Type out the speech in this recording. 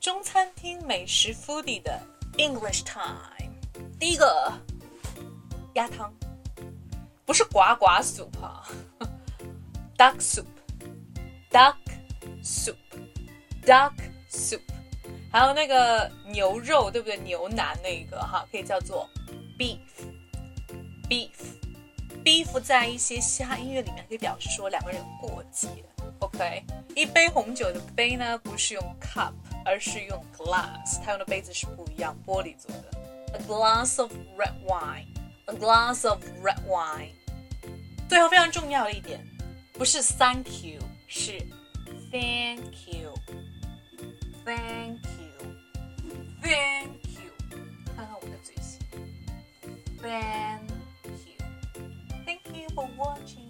中餐厅美食 foodie 的 English time。第一个鸭汤，不是呱呱 soup 啊，duck soup，duck soup，duck soup。还有那个牛肉，对不对？牛腩那个哈，可以叫做 beef，beef，beef 在一些嘻哈音乐里面可以表示说两个人过节。OK，一杯红酒的杯呢，不是用 cup，而是用 glass，它用的杯子是不一样，玻璃做的。A glass of red wine，a glass of red wine。最后非常重要的一点，不是 thank you，是 thank you，thank you，thank you。看看我的嘴型，thank you，thank you for watching。